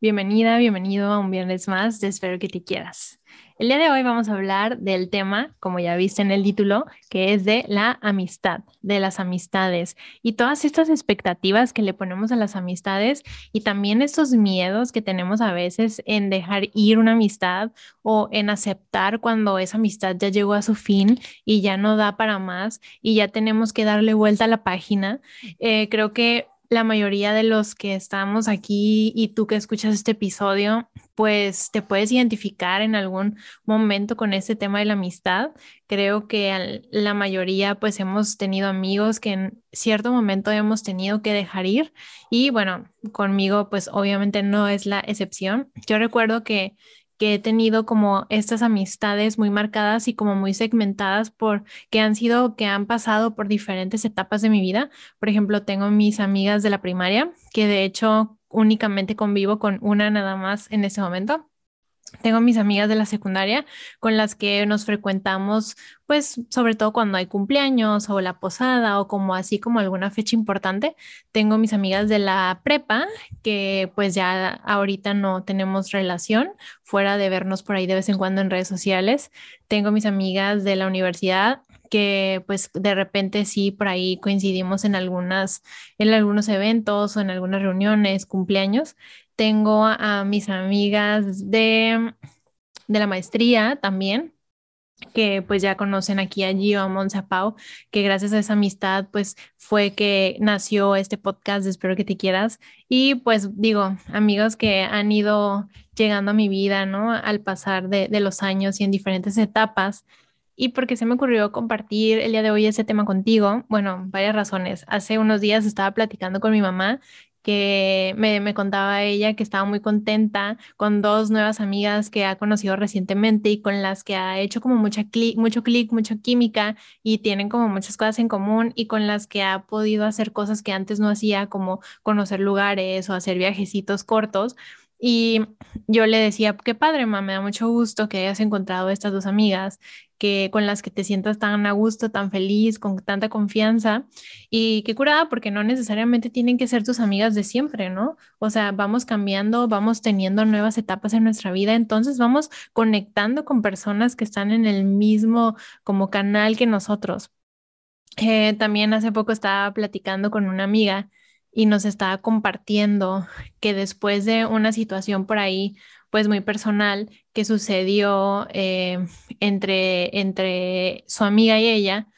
Bienvenida, bienvenido a un viernes más de Espero que te quieras. El día de hoy vamos a hablar del tema, como ya viste en el título, que es de la amistad, de las amistades y todas estas expectativas que le ponemos a las amistades y también estos miedos que tenemos a veces en dejar ir una amistad o en aceptar cuando esa amistad ya llegó a su fin y ya no da para más y ya tenemos que darle vuelta a la página. Eh, creo que la mayoría de los que estamos aquí y tú que escuchas este episodio, pues te puedes identificar en algún momento con este tema de la amistad. Creo que la mayoría pues hemos tenido amigos que en cierto momento hemos tenido que dejar ir y bueno, conmigo pues obviamente no es la excepción. Yo recuerdo que que he tenido como estas amistades muy marcadas y como muy segmentadas por que han sido, que han pasado por diferentes etapas de mi vida. Por ejemplo, tengo mis amigas de la primaria, que de hecho únicamente convivo con una nada más en ese momento. Tengo mis amigas de la secundaria con las que nos frecuentamos, pues sobre todo cuando hay cumpleaños o la posada o como así como alguna fecha importante. Tengo mis amigas de la prepa que pues ya ahorita no tenemos relación fuera de vernos por ahí de vez en cuando en redes sociales. Tengo mis amigas de la universidad que pues de repente sí por ahí coincidimos en algunas en algunos eventos o en algunas reuniones, cumpleaños tengo a, mis amigas de, de la maestría también, que pues ya conocen aquí a Gio, a Monza Pau, que gracias a esa amistad pues fue que nació este podcast Espero que te quieras. Y pues digo, amigos que han ido llegando a mi vida, ¿no? Al pasar de, de los años y en diferentes etapas. Y porque se me ocurrió compartir el día de hoy ese tema contigo, bueno, varias razones. Hace unos días estaba platicando con mi mamá que me, contaba ella que estaba muy contenta con dos nuevas amigas que ha conocido recientemente y con las que ha hecho como mucha mucho clic, mucha química y tienen como muchas cosas en común y con las que ha podido hacer cosas que antes no hacía, como conocer lugares o hacer viajecitos cortos. Y yo le decía, qué padre, mamá, me da mucho gusto que hayas encontrado estas dos amigas que con las que te sientas tan a gusto, tan feliz, con tanta confianza y qué curada porque no necesariamente tienen que ser tus amigas de siempre, ¿no? O sea, vamos cambiando, vamos teniendo nuevas etapas en nuestra vida, entonces vamos conectando con personas que están en el mismo como canal que nosotros. Eh, también hace poco estaba platicando con una amiga y nos estaba compartiendo que después de una situación por ahí, pues muy personal, que sucedió eh, entre, entre su amiga y ella,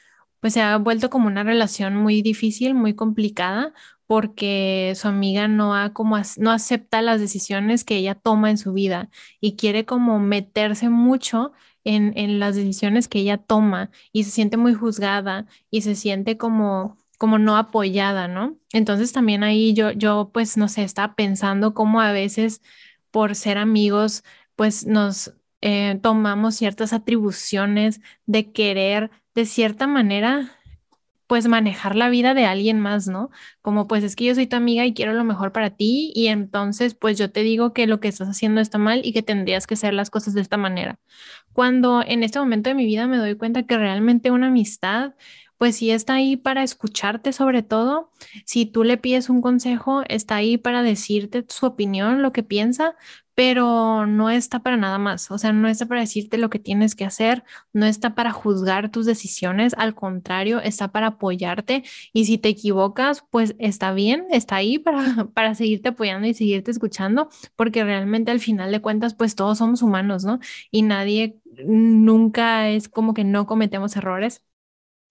pues se ha vuelto como una relación muy difícil, muy complicada, porque su amiga no, ha como, no acepta las decisiones que ella toma en su vida y quiere como meterse mucho en, en las decisiones que ella toma y se siente muy juzgada y se siente como como no apoyada, ¿no? Entonces también ahí yo, yo pues no sé, estaba pensando cómo a veces por ser amigos, pues nos eh, tomamos ciertas atribuciones de querer de cierta manera pues manejar la vida de alguien más, ¿no? Como pues es que yo soy tu amiga y quiero lo mejor para ti y entonces pues yo te digo que lo que estás haciendo está mal y que tendrías que hacer las cosas de esta manera. Cuando en este momento de mi vida me doy cuenta que realmente una amistad pues sí está ahí para escucharte sobre todo. Si tú le pides un consejo, está ahí para decirte su opinión, lo que piensa, pero no está para nada más. O sea, no está para decirte lo que tienes que hacer, no está para juzgar tus decisiones, al contrario, está para apoyarte y si te equivocas, pues está bien, está ahí para, para seguirte apoyando y seguirte escuchando, porque realmente al final de cuentas, pues todos somos humanos, ¿no? Y nadie nunca es como que no cometemos errores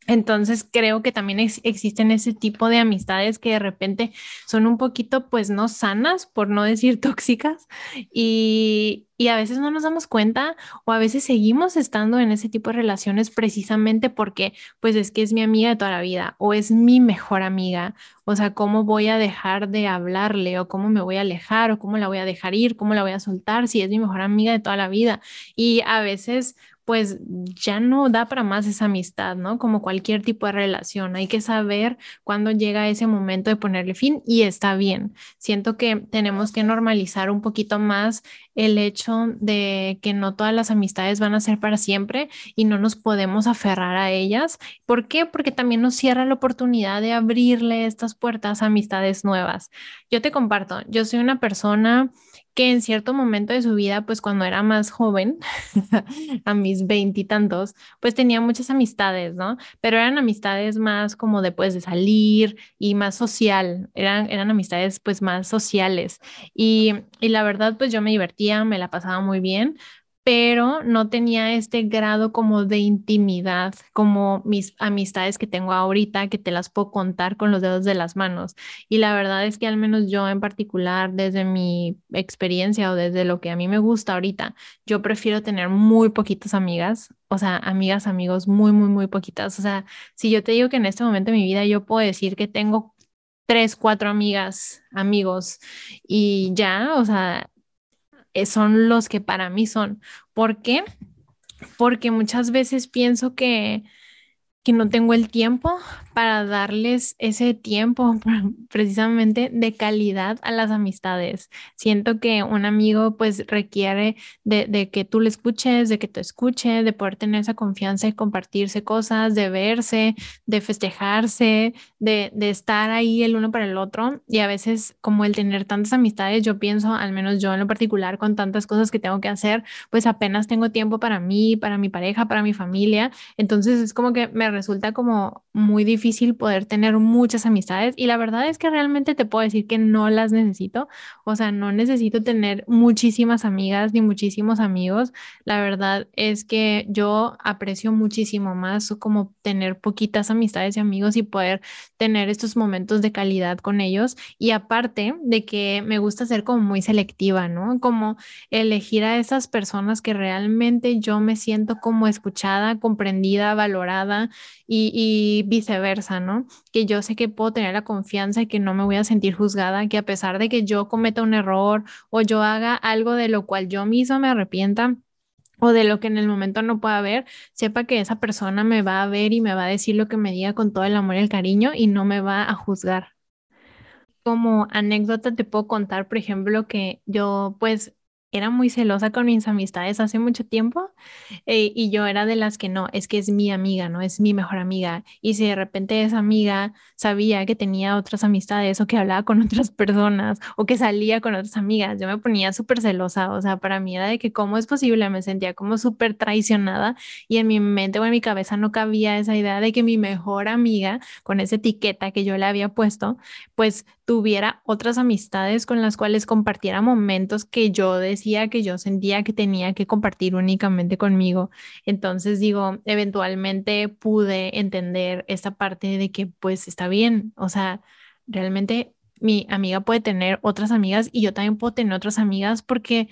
entonces creo que también existen ese tipo de amistades que de repente son un poquito pues no sanas, por no decir tóxicas, y, y, a veces no nos damos cuenta o a veces seguimos estando en ese tipo de relaciones precisamente porque pues es que es mi amiga de toda la vida o es mi mejor amiga, o sea, ¿cómo voy a dejar de hablarle o cómo me voy a alejar o cómo la voy a dejar ir, cómo la voy a soltar si es mi mejor amiga de toda la vida? Y a veces pues ya no da para más esa amistad, ¿no? Como cualquier tipo de relación, hay que saber cuándo llega ese momento de ponerle fin y está bien. Siento que tenemos que normalizar un poquito más el hecho de que no todas las amistades van a ser para siempre y no nos podemos aferrar a ellas. ¿Por qué? Porque también nos cierra la oportunidad de abrirle estas puertas a amistades nuevas. Yo te comparto, yo soy una persona que en cierto momento de su vida, pues cuando era más joven, a mis veintitantos, pues tenía muchas amistades, ¿no? Pero eran amistades más como después de salir y más social, eran, eran amistades pues más sociales. Y, y la verdad, pues yo me divertía, me la pasaba muy bien, pero no tenía este grado como de intimidad como mis amistades que tengo ahorita, que te las puedo contar con los dedos de las manos. Y la verdad es que al menos yo en particular, desde mi experiencia o desde lo que a mí me gusta ahorita, yo prefiero tener muy poquitas amigas, o sea, amigas, amigos, muy, muy, muy poquitas. O sea, si yo te digo que en este momento de mi vida yo puedo decir que tengo tres, cuatro amigas, amigos y ya, o sea, son los que para mí son. ¿Por qué? Porque muchas veces pienso que que no tengo el tiempo para darles ese tiempo precisamente de calidad a las amistades. Siento que un amigo pues requiere de, que tú le escuches, de que te escuche, de poder tener esa confianza y compartirse cosas, de verse, de festejarse, de, de estar ahí el uno para el otro. Y a veces como el tener tantas amistades, yo pienso, al menos yo en lo particular, con tantas cosas que tengo que hacer, pues apenas tengo tiempo para mí, para mi pareja, para mi familia. Entonces es como que me resulta como muy difícil poder tener muchas amistades y la verdad es que realmente te puedo decir que no las necesito, o sea, no necesito tener muchísimas amigas ni muchísimos amigos, la verdad es que yo aprecio muchísimo más como tener poquitas amistades y amigos y poder tener estos momentos de calidad con ellos. Y aparte de que me gusta ser como muy selectiva, ¿no? Como elegir a esas personas que realmente yo me siento como escuchada, comprendida, valorada y, viceversa, ¿no? Que yo sé que puedo tener la confianza y que no me voy a sentir juzgada, que a pesar de que yo cometa un error o yo haga algo de lo cual yo misma me arrepienta, o de lo que en el momento no pueda ver, sepa que esa persona me va a ver y me va a decir lo que me diga con todo el amor y el cariño y no me va a juzgar. Como anécdota te puedo contar, por ejemplo, que yo pues era muy celosa con mis amistades hace mucho tiempo eh, y yo era de las que no, es que es mi amiga, no es mi mejor amiga. Y si de repente esa amiga sabía que tenía otras amistades o que hablaba con otras personas o que salía con otras amigas, yo me ponía súper celosa. O sea, para mí era de que cómo es posible, me sentía como súper traicionada y en mi mente o en mi cabeza no cabía esa idea de que mi mejor amiga, con esa etiqueta que yo le había puesto, pues tuviera otras amistades con las cuales compartiera momentos que yo que yo sentía que tenía que compartir únicamente conmigo. Entonces digo, eventualmente pude entender esta parte de que pues está bien, o sea, realmente mi amiga puede tener otras amigas y yo también puedo tener otras amigas porque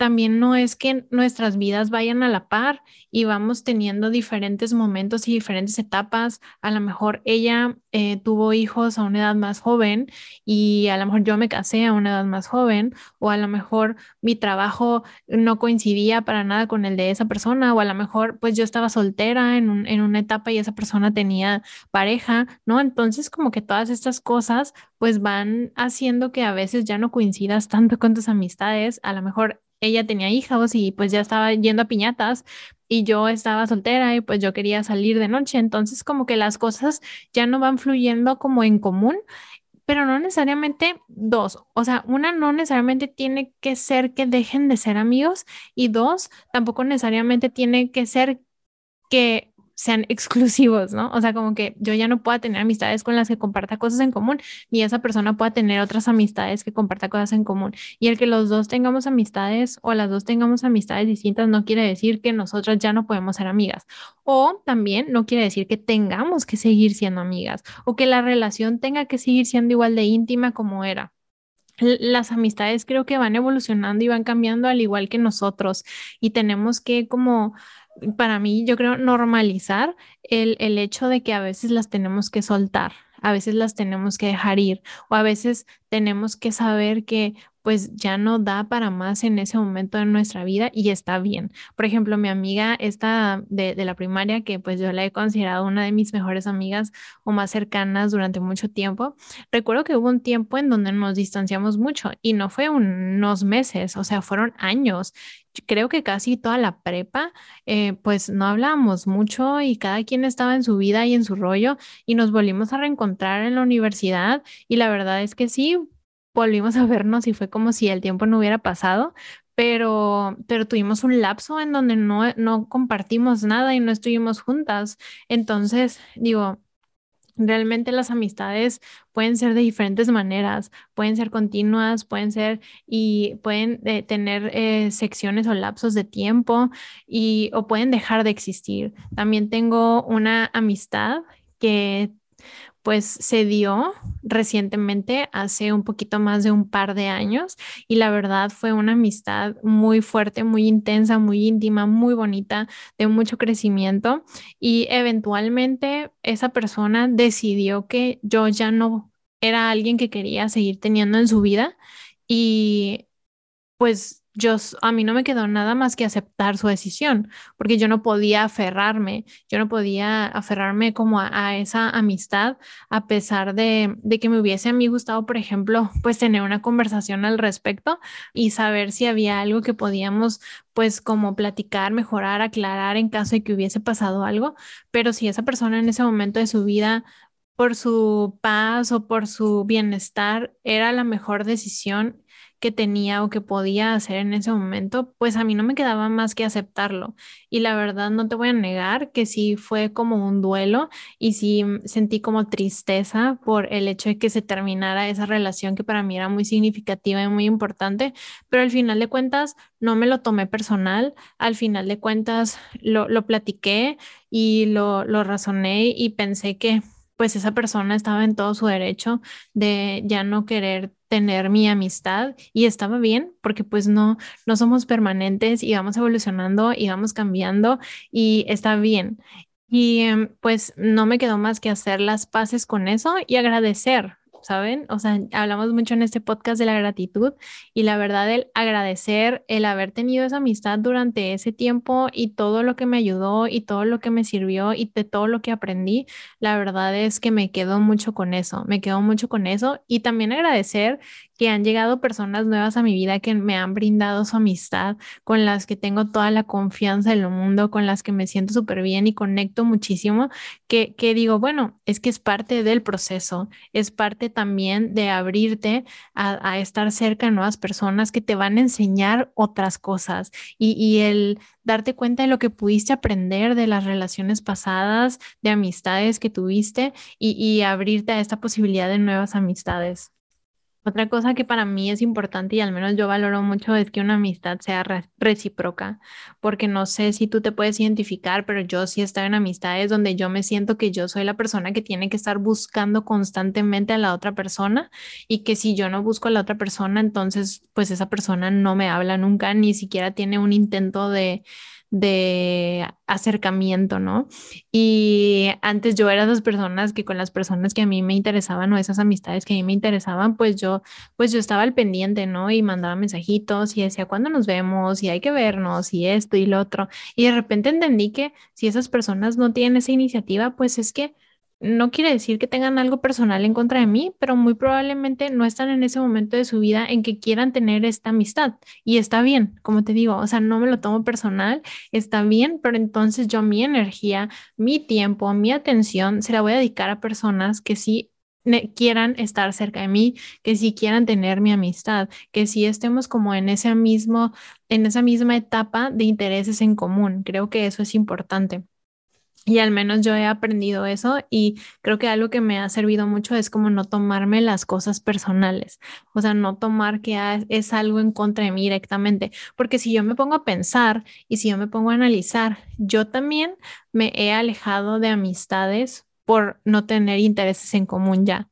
también no es que nuestras vidas vayan a la par y vamos teniendo diferentes momentos y diferentes etapas. A lo mejor ella eh, tuvo hijos a una edad más joven y a lo mejor yo me casé a una edad más joven o a lo mejor mi trabajo no coincidía para nada con el de esa persona o a lo mejor pues yo estaba soltera en, en una etapa y esa persona tenía pareja, ¿no? Entonces como que todas estas cosas pues van haciendo que a veces ya no coincidas tanto con tus amistades, a lo mejor ella tenía hijos y pues ya estaba yendo a piñatas y yo estaba soltera y pues yo quería salir de noche. Entonces como que las cosas ya no van fluyendo como en común, pero no necesariamente dos. O sea, una no necesariamente tiene que ser que dejen de ser amigos y dos, tampoco necesariamente tiene que ser que sean exclusivos, ¿no? O sea, como que yo ya no pueda tener amistades con las que comparta cosas en común, ni esa persona pueda tener otras amistades que comparta cosas en común. Y el que los dos tengamos amistades o las dos tengamos amistades distintas no quiere decir que nosotras ya no podemos ser amigas. O también no quiere decir que tengamos que seguir siendo amigas o que la relación tenga que seguir siendo igual de íntima como era las amistades creo que van evolucionando y van cambiando al igual que nosotros y tenemos que como para mí, yo creo normalizar el, el hecho de que a veces las tenemos que soltar, a veces las tenemos que dejar ir o a veces tenemos que saber que pues ya no da para más en ese momento de nuestra vida y está bien. Por ejemplo, mi amiga esta de, de, la primaria, que pues yo la he considerado una de mis mejores amigas o más cercanas durante mucho tiempo, recuerdo que hubo un tiempo en donde nos distanciamos mucho y no fue unos meses, o sea, fueron años. Creo que casi toda la prepa, eh, pues no hablábamos mucho y cada quien estaba en su vida y en su rollo y nos volvimos a reencontrar en la universidad y la verdad es que sí, volvimos a vernos y fue como si el tiempo no hubiera pasado, pero, pero tuvimos un lapso en donde no, no compartimos nada y no estuvimos juntas. Entonces, digo, Realmente las amistades pueden ser de diferentes maneras, pueden ser continuas, pueden ser y pueden eh, tener eh, secciones o lapsos de tiempo y o pueden dejar de existir. También tengo una amistad que pues se dio recientemente, hace un poquito más de un par de años, y la verdad fue una amistad muy fuerte, muy intensa, muy íntima, muy bonita, de mucho crecimiento, y eventualmente esa persona decidió que yo ya no era alguien que quería seguir teniendo en su vida, y pues yo, a mí no me quedó nada más que aceptar su decisión, porque yo no podía aferrarme, yo no podía aferrarme como a, esa amistad, a pesar de, de, que me hubiese a mí gustado, por ejemplo, pues tener una conversación al respecto y saber si había algo que podíamos pues como platicar, mejorar, aclarar en caso de que hubiese pasado algo, pero si esa persona en ese momento de su vida por su paz o por su bienestar era la mejor decisión que tenía o que podía hacer en ese momento, pues a mí no me quedaba más que aceptarlo. Y la verdad no te voy a negar que sí fue como un duelo y sí sentí como tristeza por el hecho de que se terminara esa relación que para mí era muy significativa y muy importante, pero al final de cuentas no me lo tomé personal, al final de cuentas lo, lo platiqué y lo, lo razoné y pensé que pues esa persona estaba en todo su derecho de ya no querer tener mi amistad y estaba bien porque pues no, no somos permanentes y vamos evolucionando y vamos cambiando y está bien. Y em, pues no me quedó más que hacer las paces con eso y agradecer, ¿saben? O sea, hablamos mucho en este podcast de la gratitud y la verdad el agradecer el haber tenido esa amistad durante ese tiempo y todo lo que me ayudó y todo lo que me sirvió y de todo lo que aprendí, la verdad es que me quedo mucho con eso, me quedo mucho con eso y también agradecer que han llegado personas nuevas a mi vida que me han brindado su amistad, con las que tengo toda la confianza del mundo, con las que me siento súper bien y conecto muchísimo, que, que digo, bueno, es que es parte del proceso, es parte también de abrirte a, a estar cerca de nuevas personas que te van a enseñar otras cosas y, y el darte cuenta de lo que pudiste aprender de las relaciones pasadas, de amistades que tuviste y, y abrirte a esta posibilidad de nuevas amistades. Otra cosa que para mí es importante y al menos yo valoro mucho es que una amistad sea recíproca, porque no sé si tú te puedes identificar, pero yo sí estado en amistades donde yo me siento que yo soy la persona que tiene que estar buscando constantemente a la otra persona y que si yo no busco a la otra persona, entonces pues esa persona no me habla nunca, ni siquiera tiene un intento de de acercamiento, ¿no? Y antes yo era esas personas que con las personas que a mí me interesaban o esas amistades que a mí me interesaban, pues yo, pues yo estaba al pendiente, ¿no? Y mandaba mensajitos y decía, ¿cuándo nos vemos? Y hay que vernos y esto y lo otro. Y de repente entendí que si esas personas no tienen esa iniciativa, pues es que no quiere decir que tengan algo personal en contra de mí, pero muy probablemente no están en ese momento de su vida en que quieran tener esta amistad. Y está bien, como te digo, o sea, no me lo tomo personal, está bien, pero entonces yo mi energía, mi tiempo, mi atención se la voy a dedicar a personas que sí quieran estar cerca de mí, que sí quieran tener mi amistad, que sí estemos como en ese mismo, en esa misma etapa de intereses en común. Creo que eso es importante. Y al menos yo he aprendido eso y creo que algo que me ha servido mucho es como no tomarme las cosas personales, o sea, no tomar que es algo en contra de mí directamente, porque si yo me pongo a pensar y si yo me pongo a analizar, yo también me he alejado de amistades por no tener intereses en común ya.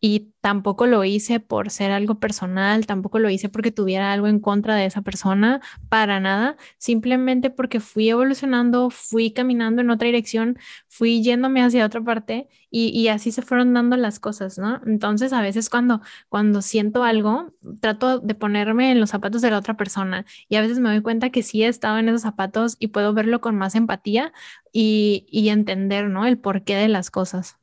Y tampoco lo hice por ser algo personal, tampoco lo hice porque tuviera algo en contra de esa persona, para nada, simplemente porque fui evolucionando, fui caminando en otra dirección, fui yéndome hacia otra parte y, así se fueron dando las cosas, ¿no? Entonces a veces cuando, cuando siento algo, trato de ponerme en los zapatos de la otra persona y a veces me doy cuenta que sí he estado en esos zapatos y puedo verlo con más empatía y, y entender, ¿no? El porqué de las cosas.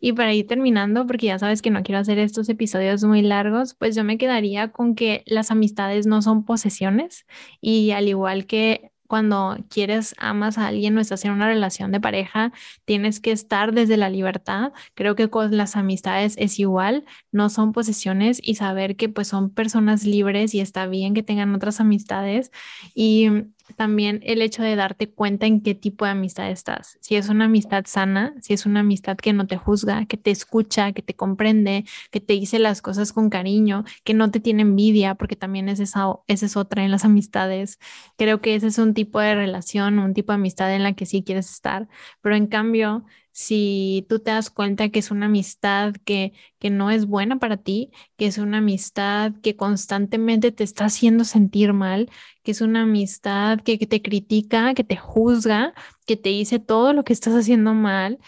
Y para ir terminando, porque ya sabes que no quiero hacer estos episodios muy largos, pues yo me quedaría con que las amistades no son posesiones y al igual que cuando quieres, amas a alguien o estás en una relación de pareja, tienes que estar desde la libertad. Creo que con las amistades es igual, no son posesiones y saber que pues son personas libres y está bien que tengan otras amistades y también el hecho de darte cuenta en qué tipo de amistad estás. Si es una amistad sana, si es una amistad que no te juzga, que te escucha, que te comprende, que te dice las cosas con cariño, que no te tiene envidia, porque también es esa, esa es otra en las amistades. Creo que ese es un tipo de relación, un tipo de amistad en la que sí quieres estar. Pero en cambio, si tú te das cuenta que es una amistad que, que no es buena para ti, que es una amistad que constantemente te está haciendo sentir mal, que es una amistad que, que te critica, que te juzga, que te dice todo lo que estás haciendo mal,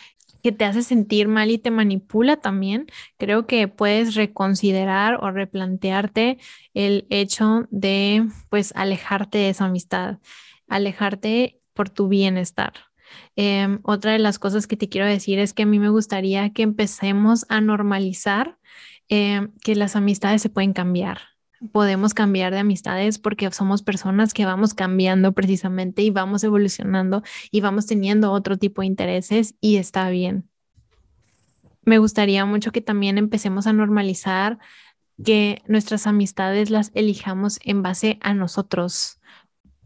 que te hace sentir mal y te manipula también, creo que puedes reconsiderar o replantearte el hecho de pues alejarte de esa amistad, alejarte por tu bienestar. Em, otra de las cosas que te quiero decir es que a mí me gustaría que empecemos a normalizar em, que las amistades se pueden cambiar. Podemos cambiar de amistades porque somos personas que vamos cambiando precisamente y vamos evolucionando y vamos teniendo otro tipo de intereses y está bien. Me gustaría mucho que también empecemos a normalizar que nuestras amistades las elijamos en base a nosotros,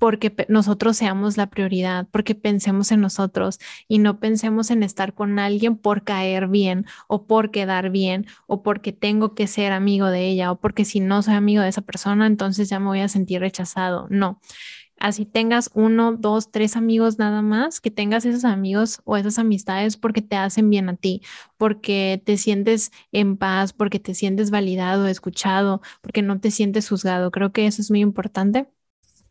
porque nosotros seamos la prioridad, porque pensemos en nosotros y no pensemos en estar con alguien por caer bien o por quedar bien o porque tengo que ser amigo de ella o porque si no soy amigo de esa persona, entonces ya me voy a sentir rechazado. No. Así tengas uno, dos, tres amigos nada más, que tengas esos amigos o esas amistades porque te hacen bien a ti, porque te sientes en paz, porque te sientes validado, escuchado, porque no te sientes juzgado. Creo que eso es muy importante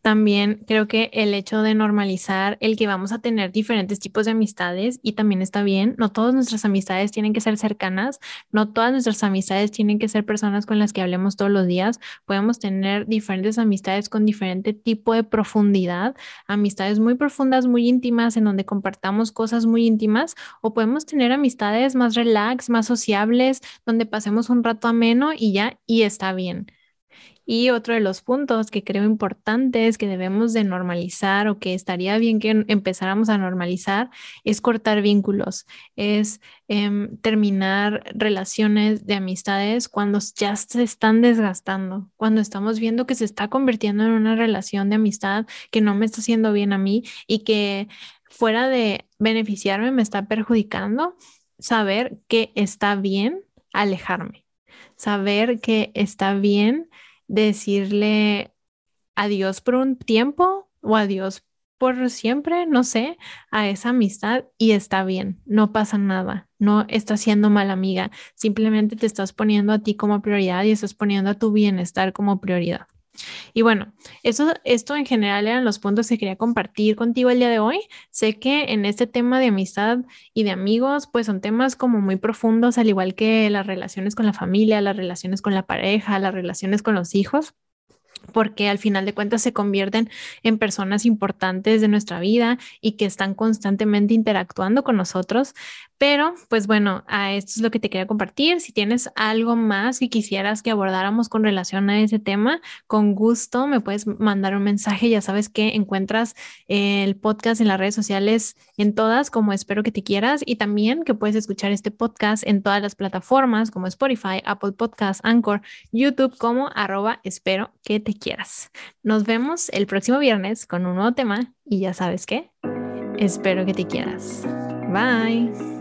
también creo que el hecho de normalizar el que vamos a tener diferentes tipos de amistades y también está bien, no todas nuestras amistades tienen que ser cercanas, no todas nuestras amistades tienen que ser personas con las que hablemos todos los días, podemos tener diferentes amistades con diferente tipo de profundidad, amistades muy profundas, muy íntimas, en donde compartamos cosas muy íntimas, o podemos tener amistades más relax, más sociables, donde pasemos un rato ameno y ya, y está bien. Y otro de los puntos que creo importantes que debemos de normalizar o que estaría bien que empezáramos a normalizar es cortar vínculos, es em, terminar relaciones de amistades cuando ya se están desgastando, cuando estamos viendo que se está convirtiendo en una relación de amistad que no me está haciendo bien a mí y que fuera de beneficiarme me está perjudicando, saber que está bien alejarme, saber que está bien decirle adiós por un tiempo o adiós por siempre, no sé, a esa amistad y está bien, no pasa nada, no estás siendo mala amiga, simplemente te estás poniendo a ti como prioridad y estás poniendo a tu bienestar como prioridad. Y bueno, eso, esto en general eran los puntos que quería compartir contigo el día de hoy. Sé que en este tema de amistad y de amigos, pues son temas como muy profundos, al igual que las relaciones con la familia, las relaciones con la pareja, las relaciones con los hijos porque al final de cuentas se convierten en personas importantes de nuestra vida y que están constantemente interactuando con nosotros. Pero, pues bueno, a esto es lo que te quería compartir. Si tienes algo más que quisieras que abordáramos con relación a ese tema, con gusto me puedes mandar un mensaje. Ya sabes que encuentras el podcast en las redes sociales en todas, como espero que te quieras, y también que puedes escuchar este podcast en todas las plataformas como Spotify, Apple Podcasts, Anchor, YouTube, como arroba espero que te quieras. Nos vemos el próximo viernes con un nuevo tema y ya sabes qué, espero que te quieras. Bye.